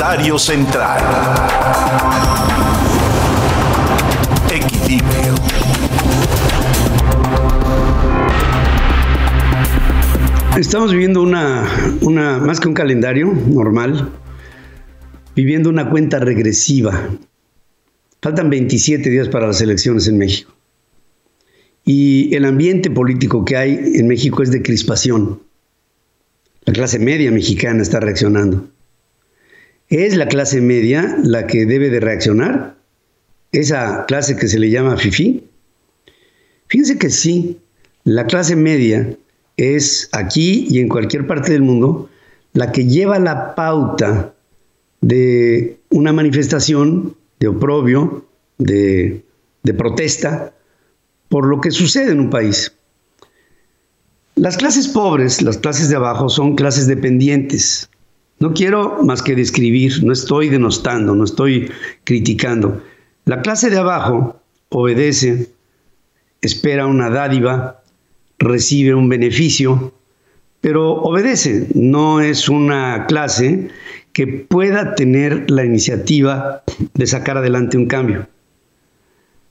Central. Equilibrio. Estamos viviendo una, una, más que un calendario normal, viviendo una cuenta regresiva. Faltan 27 días para las elecciones en México. Y el ambiente político que hay en México es de crispación. La clase media mexicana está reaccionando. ¿Es la clase media la que debe de reaccionar? ¿Esa clase que se le llama FIFI? Fíjense que sí, la clase media es aquí y en cualquier parte del mundo la que lleva la pauta de una manifestación de oprobio, de, de protesta, por lo que sucede en un país. Las clases pobres, las clases de abajo, son clases dependientes. No quiero más que describir, no estoy denostando, no estoy criticando. La clase de abajo obedece, espera una dádiva, recibe un beneficio, pero obedece. No es una clase que pueda tener la iniciativa de sacar adelante un cambio.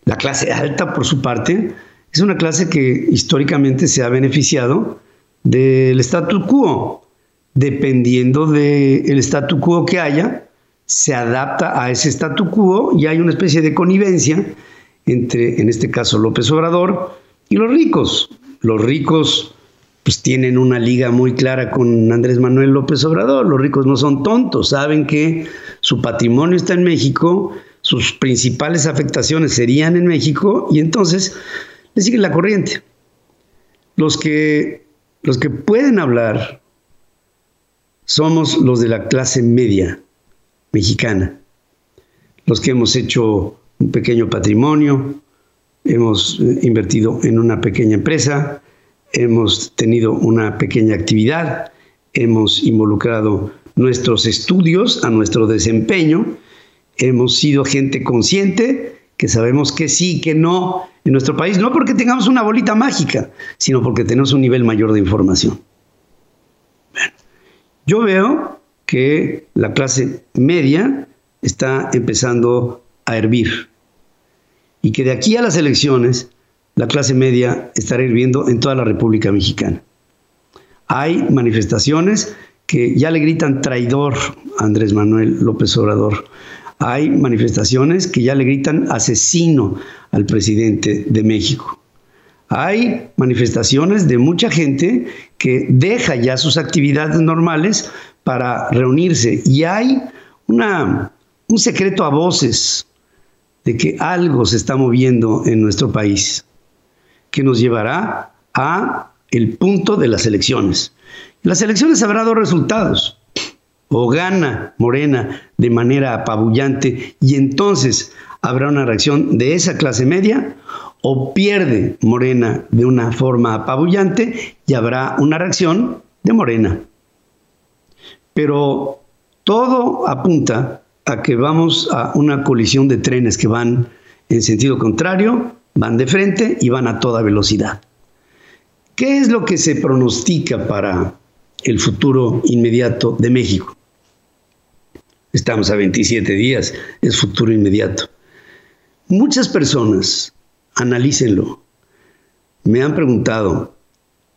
La clase alta, por su parte, es una clase que históricamente se ha beneficiado del statu quo. Dependiendo del statu quo que haya, se adapta a ese statu quo y hay una especie de connivencia entre, en este caso, López Obrador y los ricos. Los ricos pues tienen una liga muy clara con Andrés Manuel López Obrador. Los ricos no son tontos, saben que su patrimonio está en México sus principales afectaciones serían en México y entonces le siguen la corriente. Los que, los que pueden hablar somos los de la clase media mexicana, los que hemos hecho un pequeño patrimonio, hemos eh, invertido en una pequeña empresa, hemos tenido una pequeña actividad, hemos involucrado nuestros estudios a nuestro desempeño hemos sido gente consciente, que sabemos que sí, que no en nuestro país, no porque tengamos una bolita mágica, sino porque tenemos un nivel mayor de información. Yo veo que la clase media está empezando a hervir y que de aquí a las elecciones la clase media estará hirviendo en toda la República Mexicana. Hay manifestaciones que ya le gritan traidor a Andrés Manuel López Obrador hay manifestaciones que ya le gritan asesino al presidente de México. Hay manifestaciones de mucha gente que deja ya sus actividades normales para reunirse y hay una, un secreto a voces de que algo se está moviendo en nuestro país que nos llevará a el punto de las elecciones. las elecciones habrá dos resultados o gana Morena de manera apabullante y entonces habrá una reacción de esa clase media o pierde Morena de una forma apabullante y habrá una reacción de Morena. Pero todo apunta a que vamos a una colisión de trenes que van en sentido contrario, van de frente y van a toda velocidad. ¿Qué es lo que se pronostica para el futuro inmediato de México? Estamos a 27 días, es futuro inmediato. Muchas personas, analícenlo, me han preguntado,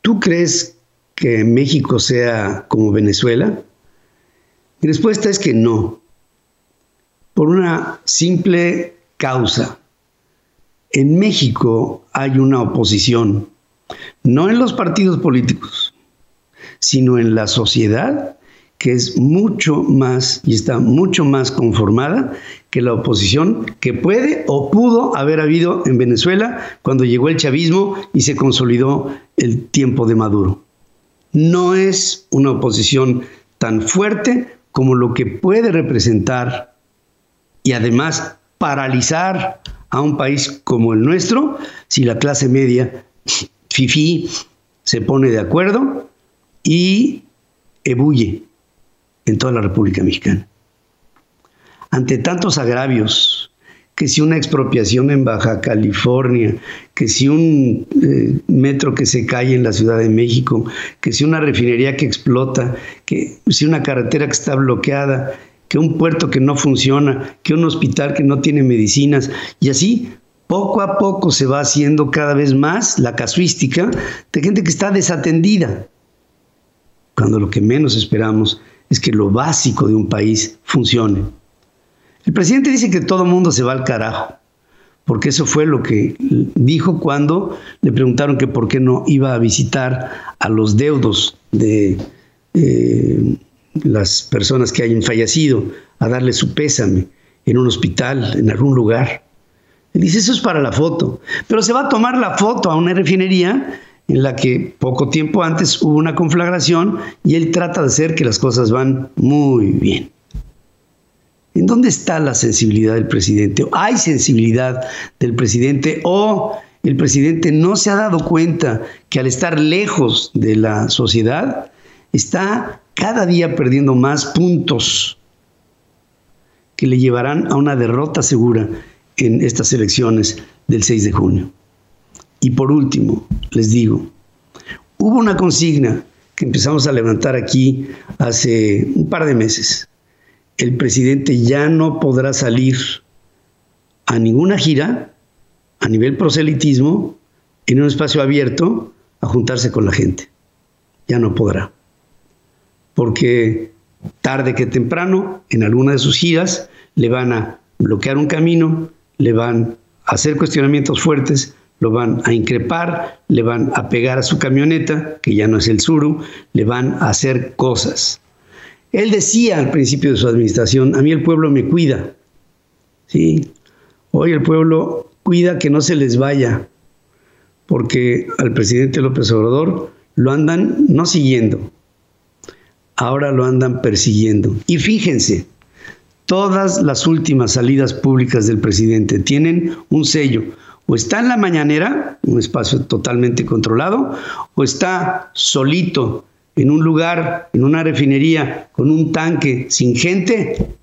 ¿tú crees que México sea como Venezuela? Mi respuesta es que no, por una simple causa. En México hay una oposición, no en los partidos políticos, sino en la sociedad que es mucho más y está mucho más conformada que la oposición que puede o pudo haber habido en Venezuela cuando llegó el chavismo y se consolidó el tiempo de Maduro. No es una oposición tan fuerte como lo que puede representar y además paralizar a un país como el nuestro si la clase media, FIFI, se pone de acuerdo y ebulle en toda la República Mexicana. Ante tantos agravios, que si una expropiación en Baja California, que si un eh, metro que se cae en la Ciudad de México, que si una refinería que explota, que si una carretera que está bloqueada, que un puerto que no funciona, que un hospital que no tiene medicinas, y así poco a poco se va haciendo cada vez más la casuística de gente que está desatendida, cuando lo que menos esperamos es que lo básico de un país funcione. El presidente dice que todo mundo se va al carajo, porque eso fue lo que dijo cuando le preguntaron que por qué no iba a visitar a los deudos de eh, las personas que hayan fallecido, a darle su pésame en un hospital, en algún lugar. Él dice, eso es para la foto, pero se va a tomar la foto a una refinería en la que poco tiempo antes hubo una conflagración y él trata de hacer que las cosas van muy bien. ¿En dónde está la sensibilidad del presidente? ¿Hay sensibilidad del presidente o el presidente no se ha dado cuenta que al estar lejos de la sociedad está cada día perdiendo más puntos que le llevarán a una derrota segura en estas elecciones del 6 de junio? Y por último, les digo, hubo una consigna que empezamos a levantar aquí hace un par de meses. El presidente ya no podrá salir a ninguna gira a nivel proselitismo en un espacio abierto a juntarse con la gente. Ya no podrá. Porque tarde que temprano, en alguna de sus giras, le van a bloquear un camino, le van a hacer cuestionamientos fuertes, lo van a increpar, le van a pegar a su camioneta, que ya no es el Suru, le van a hacer cosas. Él decía al principio de su administración, a mí el pueblo me cuida. ¿Sí? Hoy el pueblo cuida que no se les vaya, porque al presidente López Obrador lo andan no siguiendo, ahora lo andan persiguiendo. Y fíjense, todas las últimas salidas públicas del presidente tienen un sello, o está en la mañanera, un espacio totalmente controlado, o está solito en un lugar, en una refinería, con un tanque sin gente,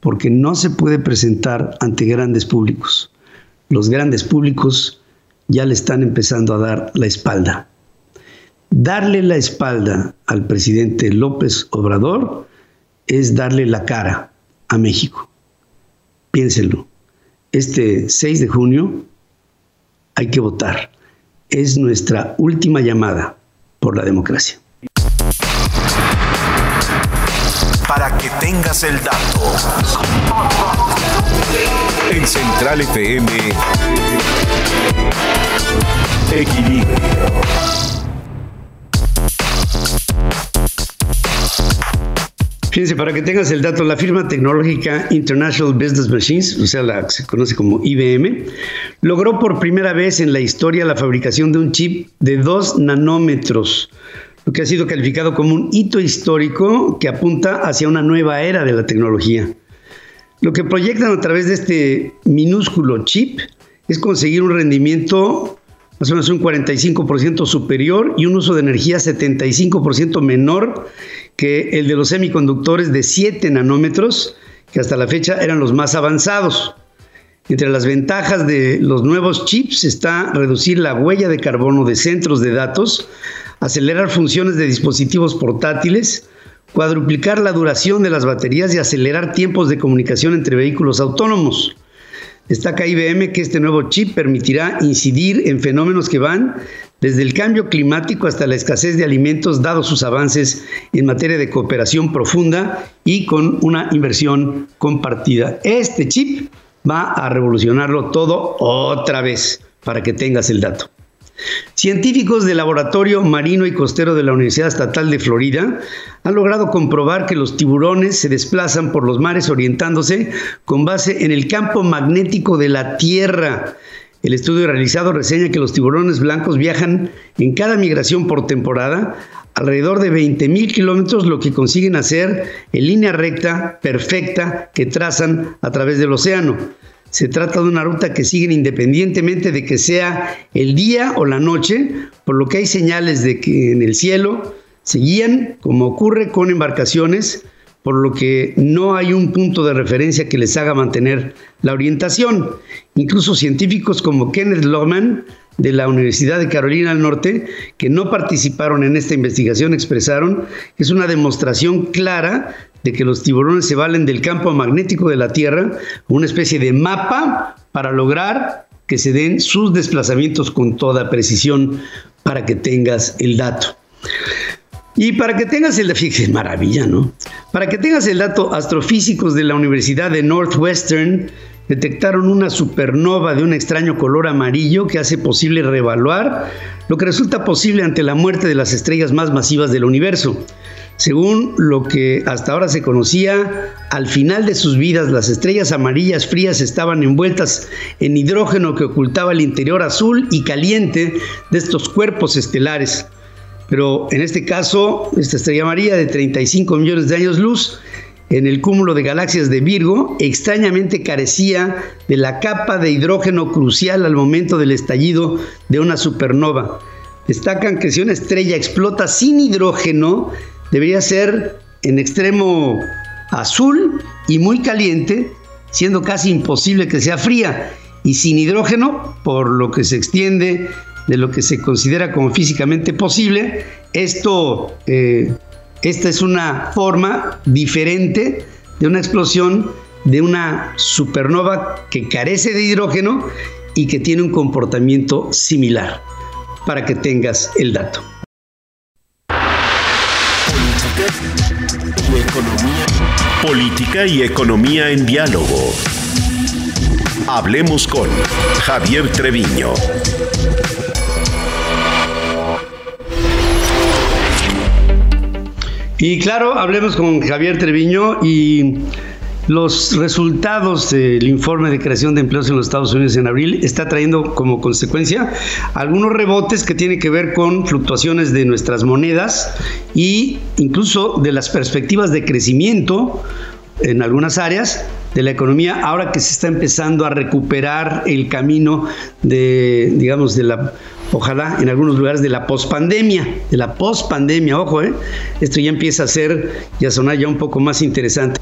porque no se puede presentar ante grandes públicos. Los grandes públicos ya le están empezando a dar la espalda. Darle la espalda al presidente López Obrador es darle la cara a México. Piénsenlo. Este 6 de junio hay que votar. Es nuestra última llamada por la democracia. Para que tengas el dato. En Central FM, Equilibrio. Fíjense, para que tengas el dato, la firma tecnológica International Business Machines, o sea, la que se conoce como IBM, logró por primera vez en la historia la fabricación de un chip de 2 nanómetros, lo que ha sido calificado como un hito histórico que apunta hacia una nueva era de la tecnología. Lo que proyectan a través de este minúsculo chip es conseguir un rendimiento más o menos un 45% superior y un uso de energía 75% menor que el de los semiconductores de 7 nanómetros, que hasta la fecha eran los más avanzados. Entre las ventajas de los nuevos chips está reducir la huella de carbono de centros de datos, acelerar funciones de dispositivos portátiles, cuadruplicar la duración de las baterías y acelerar tiempos de comunicación entre vehículos autónomos. Destaca IBM que este nuevo chip permitirá incidir en fenómenos que van desde el cambio climático hasta la escasez de alimentos, dados sus avances en materia de cooperación profunda y con una inversión compartida. Este chip va a revolucionarlo todo otra vez, para que tengas el dato. Científicos del Laboratorio Marino y Costero de la Universidad Estatal de Florida han logrado comprobar que los tiburones se desplazan por los mares orientándose con base en el campo magnético de la Tierra. El estudio realizado reseña que los tiburones blancos viajan en cada migración por temporada alrededor de 20 mil kilómetros, lo que consiguen hacer en línea recta perfecta que trazan a través del océano. Se trata de una ruta que siguen independientemente de que sea el día o la noche, por lo que hay señales de que en el cielo se guían, como ocurre con embarcaciones, por lo que no hay un punto de referencia que les haga mantener la orientación. Incluso científicos como Kenneth Lohman de la Universidad de Carolina del Norte, que no participaron en esta investigación, expresaron que es una demostración clara de que los tiburones se valen del campo magnético de la Tierra, una especie de mapa para lograr que se den sus desplazamientos con toda precisión para que tengas el dato. Y para que tengas el maravilla, ¿no? Para que tengas el dato, astrofísicos de la Universidad de Northwestern detectaron una supernova de un extraño color amarillo que hace posible reevaluar lo que resulta posible ante la muerte de las estrellas más masivas del universo. Según lo que hasta ahora se conocía, al final de sus vidas las estrellas amarillas frías estaban envueltas en hidrógeno que ocultaba el interior azul y caliente de estos cuerpos estelares. Pero en este caso, esta estrella amarilla de 35 millones de años luz en el cúmulo de galaxias de Virgo extrañamente carecía de la capa de hidrógeno crucial al momento del estallido de una supernova. Destacan que si una estrella explota sin hidrógeno, debería ser en extremo azul y muy caliente, siendo casi imposible que sea fría, y sin hidrógeno, por lo que se extiende de lo que se considera como físicamente posible, esto eh, esta es una forma diferente de una explosión de una supernova que carece de hidrógeno y que tiene un comportamiento similar, para que tengas el dato. Política y economía en diálogo. Hablemos con Javier Treviño. Y claro, hablemos con Javier Treviño y los resultados del informe de creación de empleos en los Estados Unidos en abril está trayendo como consecuencia algunos rebotes que tienen que ver con fluctuaciones de nuestras monedas e incluso de las perspectivas de crecimiento en algunas áreas de la economía ahora que se está empezando a recuperar el camino de digamos de la ojalá en algunos lugares de la pospandemia, de la pospandemia, ojo, ¿eh? esto ya empieza a ser y a sonar ya un poco más interesante.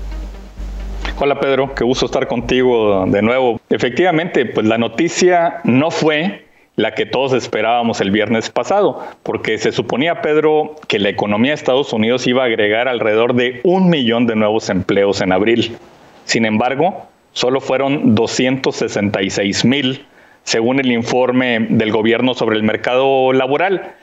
Hola Pedro, qué gusto estar contigo de nuevo. Efectivamente, pues la noticia no fue la que todos esperábamos el viernes pasado, porque se suponía, Pedro, que la economía de Estados Unidos iba a agregar alrededor de un millón de nuevos empleos en abril. Sin embargo, solo fueron 266 mil según el informe del gobierno sobre el mercado laboral.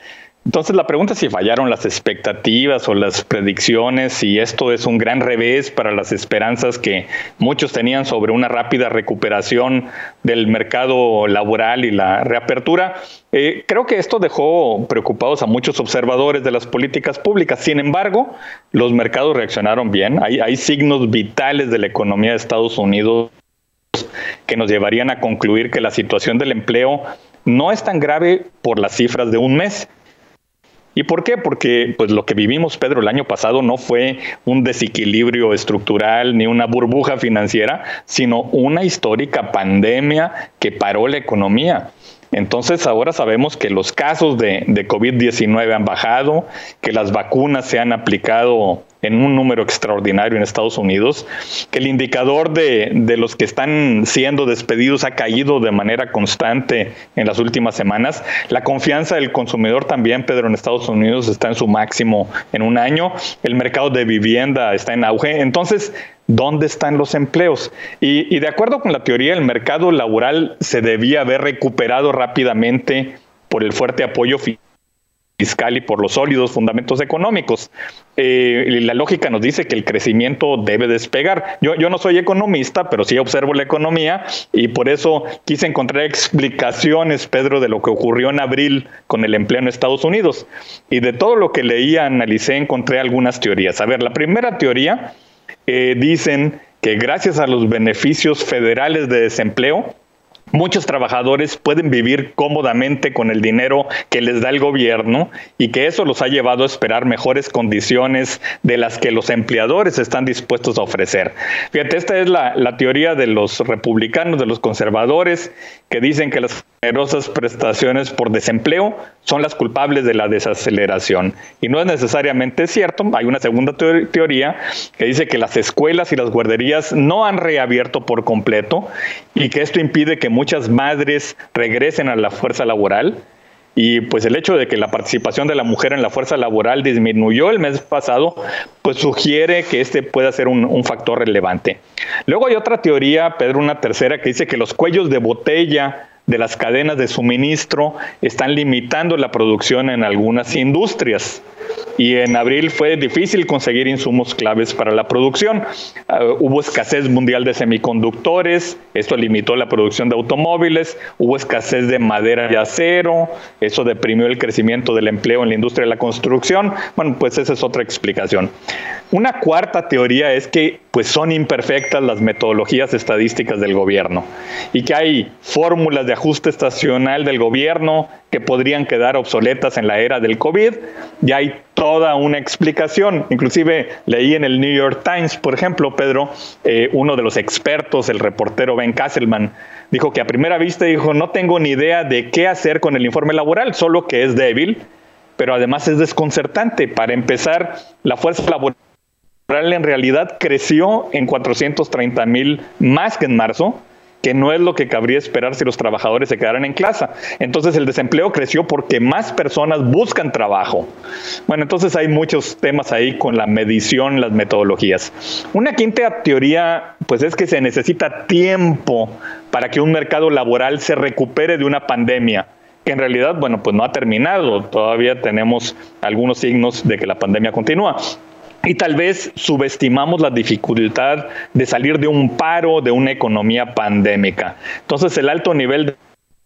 Entonces la pregunta es si fallaron las expectativas o las predicciones, si esto es un gran revés para las esperanzas que muchos tenían sobre una rápida recuperación del mercado laboral y la reapertura. Eh, creo que esto dejó preocupados a muchos observadores de las políticas públicas. Sin embargo, los mercados reaccionaron bien. Hay, hay signos vitales de la economía de Estados Unidos que nos llevarían a concluir que la situación del empleo no es tan grave por las cifras de un mes. ¿Y por qué? Porque pues lo que vivimos, Pedro, el año pasado no fue un desequilibrio estructural ni una burbuja financiera, sino una histórica pandemia que paró la economía. Entonces ahora sabemos que los casos de, de COVID-19 han bajado, que las vacunas se han aplicado en un número extraordinario en Estados Unidos, que el indicador de, de, los que están siendo despedidos ha caído de manera constante en las últimas semanas. La confianza del consumidor también, Pedro, en Estados Unidos está en su máximo en un año. El mercado de vivienda está en auge. Entonces, ¿Dónde están los empleos? Y, y, de acuerdo con la teoría, el mercado laboral se debía haber recuperado rápidamente por el fuerte apoyo fiscal y por los sólidos fundamentos económicos. Eh, la lógica nos dice que el crecimiento debe despegar. Yo, yo no soy economista, pero sí observo la economía y por eso quise encontrar explicaciones, Pedro, de lo que ocurrió en abril con el empleo en Estados Unidos. Y de todo lo que leía, analicé, encontré algunas teorías. A ver, la primera teoría eh, dicen que gracias a los beneficios federales de desempleo, muchos trabajadores pueden vivir cómodamente con el dinero que les da el gobierno y que eso los ha llevado a esperar mejores condiciones de las que los empleadores están dispuestos a ofrecer. Fíjate, esta es la, la teoría de los republicanos, de los conservadores, que dicen que las generosas prestaciones por desempleo son las culpables de la desaceleración. Y no es necesariamente cierto. Hay una segunda teoría que dice que las escuelas y las guarderías no han reabierto por completo y que esto impide que muchas madres regresen a la fuerza laboral y pues el hecho de que la participación de la mujer en la fuerza laboral disminuyó el mes pasado, pues sugiere que este pueda ser un, un factor relevante. Luego hay otra teoría, Pedro, una tercera, que dice que los cuellos de botella de las cadenas de suministro están limitando la producción en algunas industrias y en abril fue difícil conseguir insumos claves para la producción. Uh, hubo escasez mundial de semiconductores, esto limitó la producción de automóviles, hubo escasez de madera y acero, eso deprimió el crecimiento del empleo en la industria de la construcción. Bueno, pues esa es otra explicación. Una cuarta teoría es que pues son imperfectas las metodologías estadísticas del gobierno y que hay fórmulas de ajuste estacional del gobierno que podrían quedar obsoletas en la era del COVID. Y hay toda una explicación. Inclusive leí en el New York Times, por ejemplo, Pedro, eh, uno de los expertos, el reportero Ben Kasselman, dijo que a primera vista dijo, no tengo ni idea de qué hacer con el informe laboral, solo que es débil, pero además es desconcertante. Para empezar, la fuerza laboral en realidad creció en 430 mil más que en marzo, que no es lo que cabría esperar si los trabajadores se quedaran en casa. Entonces el desempleo creció porque más personas buscan trabajo. Bueno, entonces hay muchos temas ahí con la medición, las metodologías. Una quinta teoría, pues es que se necesita tiempo para que un mercado laboral se recupere de una pandemia que en realidad, bueno, pues no ha terminado. Todavía tenemos algunos signos de que la pandemia continúa y tal vez subestimamos la dificultad de salir de un paro, de una economía pandémica. Entonces el alto nivel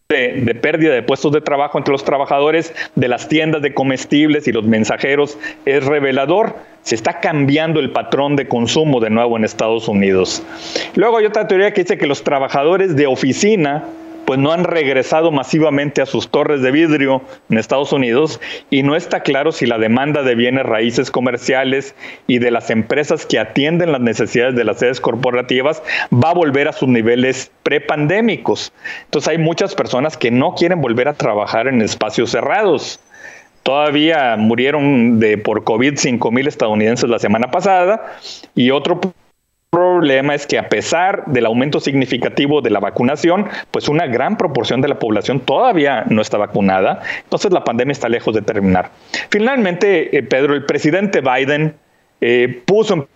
de, pérdida de puestos de trabajo entre los trabajadores de las tiendas de comestibles y los mensajeros es revelador. Se está cambiando el patrón de consumo de nuevo en Estados Unidos. Luego hay otra teoría que dice que los trabajadores de oficina pues no han regresado masivamente a sus torres de vidrio en Estados Unidos y no está claro si la demanda de bienes raíces comerciales y de las empresas que atienden las necesidades de las sedes corporativas va a volver a sus niveles prepandémicos. Entonces hay muchas personas que no quieren volver a trabajar en espacios cerrados. Todavía murieron de por COVID 5 mil estadounidenses la semana pasada y otro problema es que a pesar del aumento significativo de la vacunación, pues una gran proporción de la población todavía no está vacunada, entonces la pandemia está lejos de terminar. Finalmente, eh, Pedro, el presidente Biden eh, puso en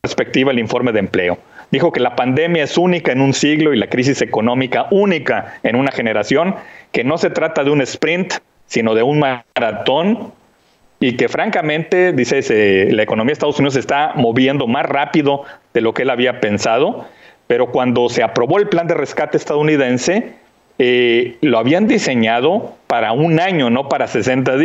perspectiva el informe de empleo. Dijo que la pandemia es única en un siglo y la crisis económica única en una generación, que no se trata de un sprint, sino de un maratón y que francamente, dice, la economía de Estados Unidos se está moviendo más rápido de lo que él había pensado, pero cuando se aprobó el plan de rescate estadounidense, eh, lo habían diseñado para un año, no para 60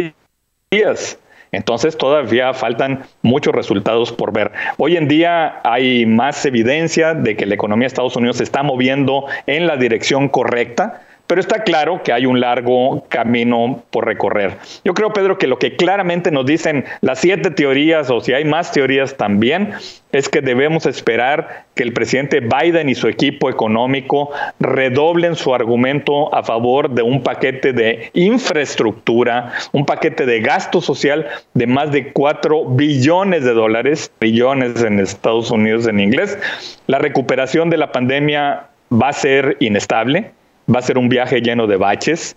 días. Entonces todavía faltan muchos resultados por ver. Hoy en día hay más evidencia de que la economía de Estados Unidos se está moviendo en la dirección correcta pero está claro que hay un largo camino por recorrer. Yo creo, Pedro, que lo que claramente nos dicen las siete teorías, o si hay más teorías también, es que debemos esperar que el presidente Biden y su equipo económico redoblen su argumento a favor de un paquete de infraestructura, un paquete de gasto social de más de 4 billones de dólares, billones en Estados Unidos en inglés. La recuperación de la pandemia va a ser inestable va a ser un viaje lleno de baches.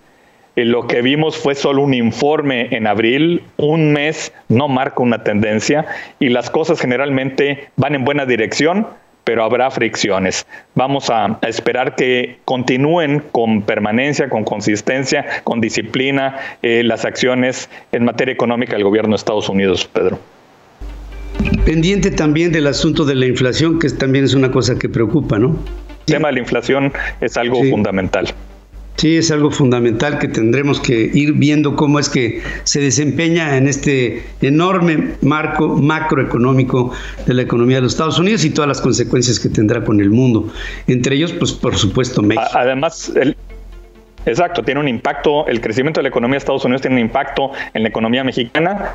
Eh, lo que vimos fue solo un informe en abril, un mes no marca una tendencia y las cosas generalmente van en buena dirección, pero habrá fricciones. Vamos a, esperar que continúen con permanencia, con consistencia, con disciplina eh, las acciones en materia económica del gobierno de Estados Unidos, Pedro. Pendiente también del asunto de la inflación, que también es una cosa que preocupa, ¿no? El tema de la inflación es algo fundamental. Sí, es algo fundamental que tendremos que ir viendo cómo es que se desempeña en este enorme marco macroeconómico de la economía de los Estados Unidos y todas las consecuencias que tendrá con el mundo. Entre ellos, pues por supuesto México. Además, el, exacto, tiene un impacto, el crecimiento de la economía de Estados Unidos tiene un impacto en la economía mexicana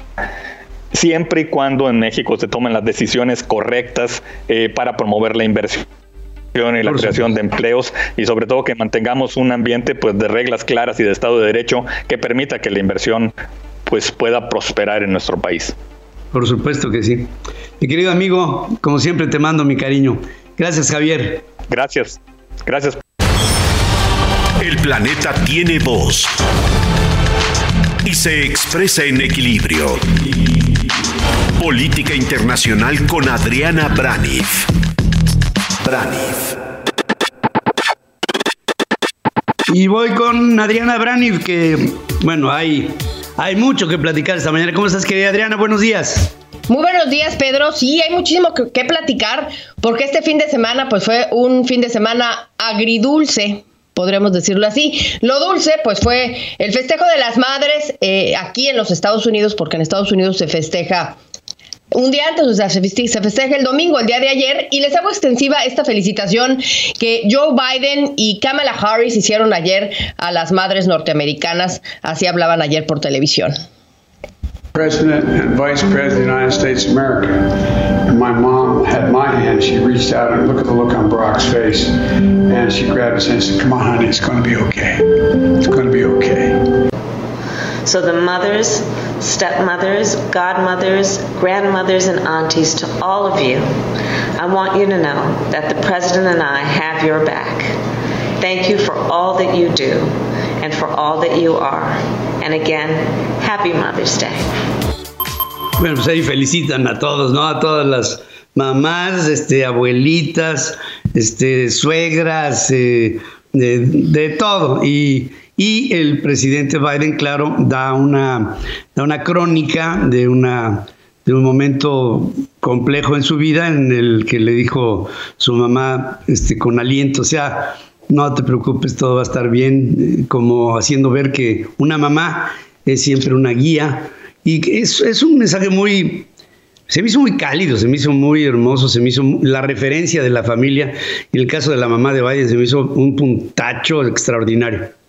siempre y cuando en México se tomen las decisiones correctas eh, para promover la inversión y la creación de empleos y sobre todo que mantengamos un ambiente pues de reglas claras y de Estado de Derecho que permita que la inversión pues pueda prosperar en nuestro país. Por supuesto que sí. Mi querido amigo, como siempre te mando mi cariño. Gracias, Javier. Gracias. Gracias. El planeta tiene voz Aquí se expresa en equilibrio. Política Internacional con Adriana Braniff. Braniff. Y voy con Adriana Braniff, que, bueno, hay, hay mucho que platicar esta mañana. ¿Cómo estás, querida Adriana? Buenos días. Muy buenos días, Pedro. Sí, hay muchísimo que, platicar porque este fin de semana pues fue un fin de semana agridulce podremos decirlo así. Lo dulce, pues fue el festejo de las madres eh, aquí en los Estados Unidos, porque en Estados Unidos se festeja un día antes, o sea, se festeja el domingo, el día de ayer, y les hago extensiva esta felicitación que Joe Biden y Kamala Harris hicieron ayer a las madres norteamericanas, así hablaban ayer por televisión. President and Vice President of the United States of America. And my mom had my hand. She reached out and look at the look on Brock's face. And she grabbed his hand and said, Come on, honey, it's going to be okay. It's going to be okay. So the mothers, stepmothers, godmothers, grandmothers, and aunties, to all of you, I want you to know that the President and I have your back. Thank you for all that you do and for all that you are. And again, Happy Mother's Day. Bueno, pues ahí felicitan a todos, ¿no? A todas las mamás, este, abuelitas, este, suegras, eh, de, de, todo. Y, y, el presidente Biden, claro, da una, una crónica de, una, de un momento complejo en su vida en el que le dijo su mamá este, con aliento, o sea, no te preocupes, todo va a estar bien, eh, como haciendo ver que una mamá es siempre una guía y es, es un mensaje muy, se me hizo muy cálido, se me hizo muy hermoso, se me hizo la referencia de la familia y el caso de la mamá de Biden se me hizo un puntacho extraordinario.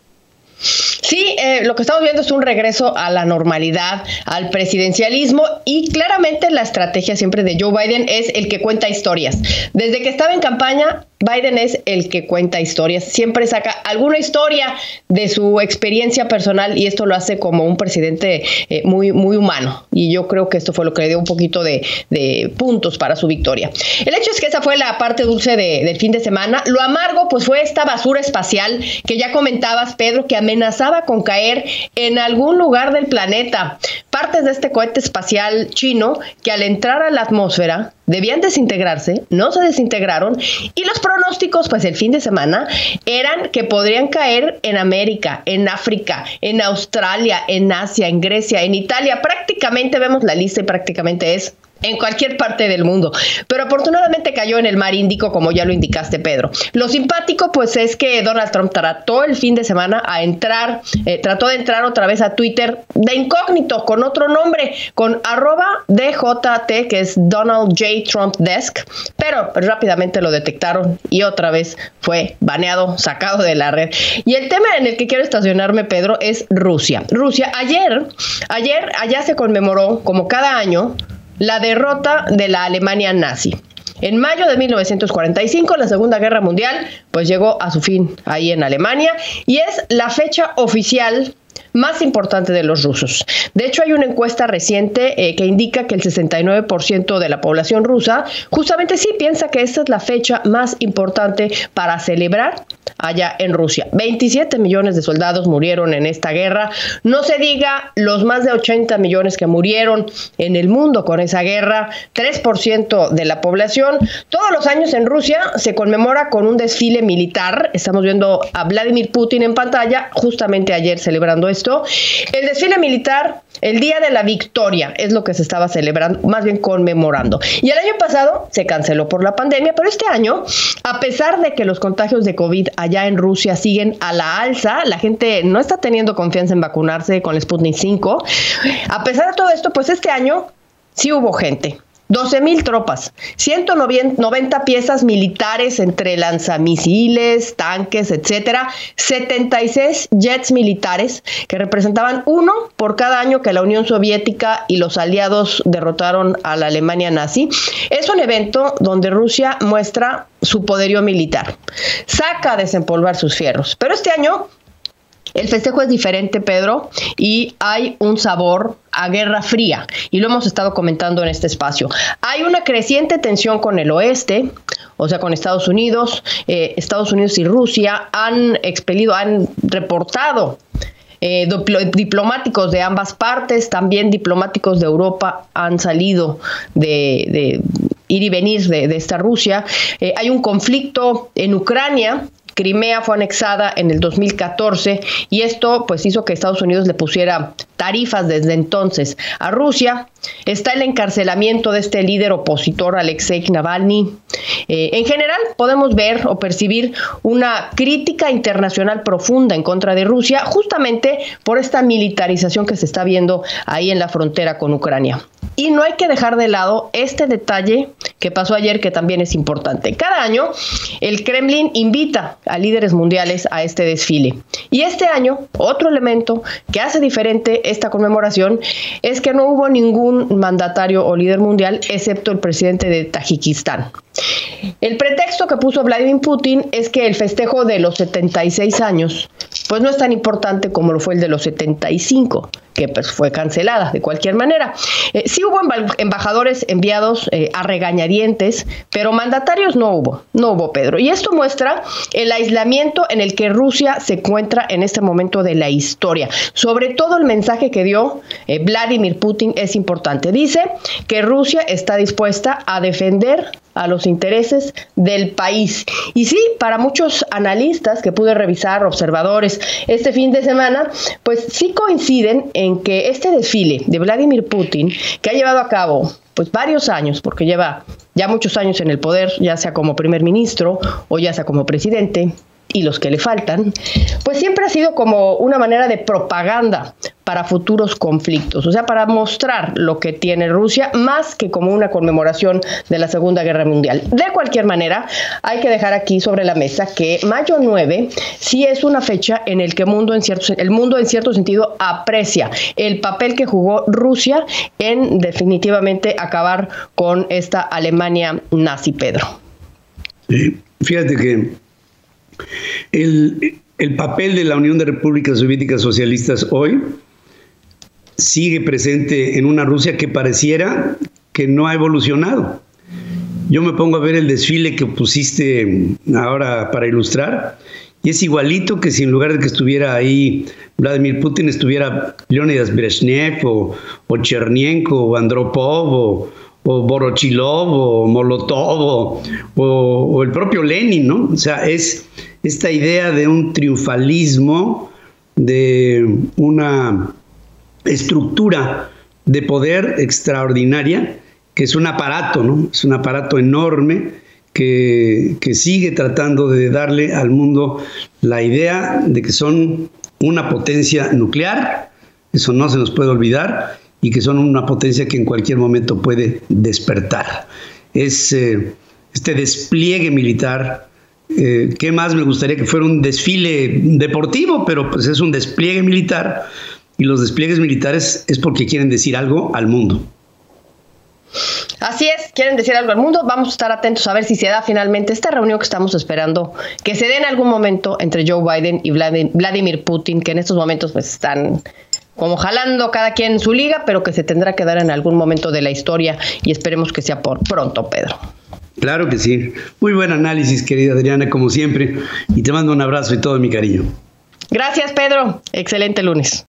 Sí, eh, lo que estamos viendo es un regreso a la normalidad, al presidencialismo y claramente la estrategia siempre de Joe Biden es el que cuenta historias. Desde que estaba en campaña, Biden es el que cuenta historias, siempre saca alguna historia de su experiencia personal y esto lo hace como un presidente eh, muy, muy humano. Y yo creo que esto fue lo que le dio un poquito de, de puntos para su victoria. El hecho es que esa fue la parte dulce de, del fin de semana. Lo amargo, pues fue esta basura espacial que ya comentabas, Pedro, que amenazaba con caer en algún lugar del planeta. Partes de este cohete espacial chino que al entrar a la atmósfera debían desintegrarse, no se desintegraron y los pronósticos pues el fin de semana eran que podrían caer en América, en África, en Australia, en Asia, en Grecia, en Italia. Prácticamente vemos la lista y prácticamente es en cualquier parte del mundo. Pero afortunadamente cayó en el mar Índico, como ya lo indicaste, Pedro. Lo simpático, pues, es que Donald Trump trató el fin de semana a entrar, eh, trató de entrar otra vez a Twitter de incógnito, con otro nombre, con arroba DJT, que es Donald J. Trump Desk, pero rápidamente lo detectaron y otra vez fue baneado, sacado de la red. Y el tema en el que quiero estacionarme, Pedro, es Rusia. Rusia, ayer, ayer, allá se conmemoró, como cada año, la derrota de la Alemania nazi. En mayo de 1945, la Segunda Guerra Mundial, pues llegó a su fin ahí en Alemania y es la fecha oficial más importante de los rusos. De hecho, hay una encuesta reciente eh, que indica que el 69% de la población rusa justamente sí piensa que esta es la fecha más importante para celebrar allá en Rusia. 27 millones de soldados murieron en esta guerra. No se diga los más de 80 millones que murieron en el mundo con esa guerra, 3% de la población. Todos los años en Rusia se conmemora con un desfile militar. Estamos viendo a Vladimir Putin en pantalla, justamente ayer celebrando esto el desfile militar, el Día de la Victoria, es lo que se estaba celebrando, más bien conmemorando. Y el año pasado se canceló por la pandemia, pero este año, a pesar de que los contagios de COVID allá en Rusia siguen a la alza, la gente no está teniendo confianza en vacunarse con el Sputnik 5, a pesar de todo esto, pues este año sí hubo gente. 12 mil tropas, 190 piezas militares entre lanzamisiles, tanques, etcétera, 76 jets militares que representaban uno por cada año que la Unión Soviética y los aliados derrotaron a la Alemania nazi. Es un evento donde Rusia muestra su poderío militar, saca a desempolvar sus fierros, pero este año el festejo es diferente, Pedro, y hay un sabor a guerra fría, y lo hemos estado comentando en este espacio. Hay una creciente tensión con el oeste, o sea, con Estados Unidos. Eh, Estados Unidos y Rusia han expelido, han reportado eh, diplomáticos de ambas partes, también diplomáticos de Europa han salido de, ir y venir de, esta Rusia. Eh, hay un conflicto en Ucrania Crimea fue anexada en el 2014 y esto pues hizo que Estados Unidos le pusiera tarifas desde entonces a Rusia. Está el encarcelamiento de este líder opositor Alexei Navalny. Eh, en general podemos ver o percibir una crítica internacional profunda en contra de Rusia justamente por esta militarización que se está viendo ahí en la frontera con Ucrania. Y no hay que dejar de lado este detalle que pasó ayer que también es importante. Cada año el Kremlin invita a líderes mundiales a este desfile. Y este año, otro elemento que hace diferente esta conmemoración es que no hubo ningún mandatario o líder mundial excepto el presidente de Tajikistán. El pretexto que puso Vladimir Putin es que el festejo de los 76 años pues no es tan importante como lo fue el de los 75, que pues fue cancelada de cualquier manera. Eh, sí hubo embajadores enviados eh, a regañadientes, pero mandatarios no hubo, no hubo Pedro. Y esto muestra el aislamiento en el que Rusia se encuentra en este momento de la historia. Sobre todo el mensaje que dio eh, Vladimir Putin es importante. Dice que Rusia está dispuesta a defender a los intereses del país. Y sí, para muchos analistas que pude revisar, observadores, este fin de semana, pues sí coinciden en que este desfile de Vladimir Putin, que ha llevado a cabo pues varios años, porque lleva ya muchos años en el poder, ya sea como primer ministro o ya sea como presidente, y los que le faltan, pues siempre ha sido como una manera de propaganda para futuros conflictos, o sea, para mostrar lo que tiene Rusia, más que como una conmemoración de la Segunda Guerra Mundial. De cualquier manera, hay que dejar aquí sobre la mesa que mayo 9 sí es una fecha en el que mundo en cierto, el mundo en cierto sentido aprecia el papel que jugó Rusia en definitivamente acabar con esta Alemania nazi, Pedro. Fíjate que el, el papel de la Unión de Repúblicas Soviéticas Socialistas hoy sigue presente en una Rusia que pareciera que no ha evolucionado. Yo me pongo a ver el desfile que pusiste ahora para ilustrar y es igualito que si en lugar de que estuviera ahí Vladimir Putin estuviera Leonidas Brezhnev o, o Chernienko o Andropov o, o Borochilov o Molotov o, el propio Lenin, ¿no? O sea, es esta idea de un triunfalismo, de una estructura de poder extraordinaria, que es un aparato, ¿no? Es un aparato enorme que, que sigue tratando de darle al mundo la idea de que son una potencia nuclear, eso no se nos puede olvidar, y que son una potencia que en cualquier momento puede despertar. Es eh, este despliegue militar. Eh, ¿Qué más me gustaría que fuera un desfile deportivo? Pero pues es un despliegue militar y los despliegues militares es porque quieren decir algo al mundo. Así es, quieren decir algo al mundo. Vamos a estar atentos a ver si se da finalmente esta reunión que estamos esperando, que se dé en algún momento entre Joe Biden y Vladimir Putin, que en estos momentos pues están como jalando cada quien su liga, pero que se tendrá que dar en algún momento de la historia y esperemos que sea por pronto, Pedro. Claro que sí. Muy buen análisis, querida Adriana, como siempre. Y te mando un abrazo y todo mi cariño. Gracias, Pedro. Excelente lunes.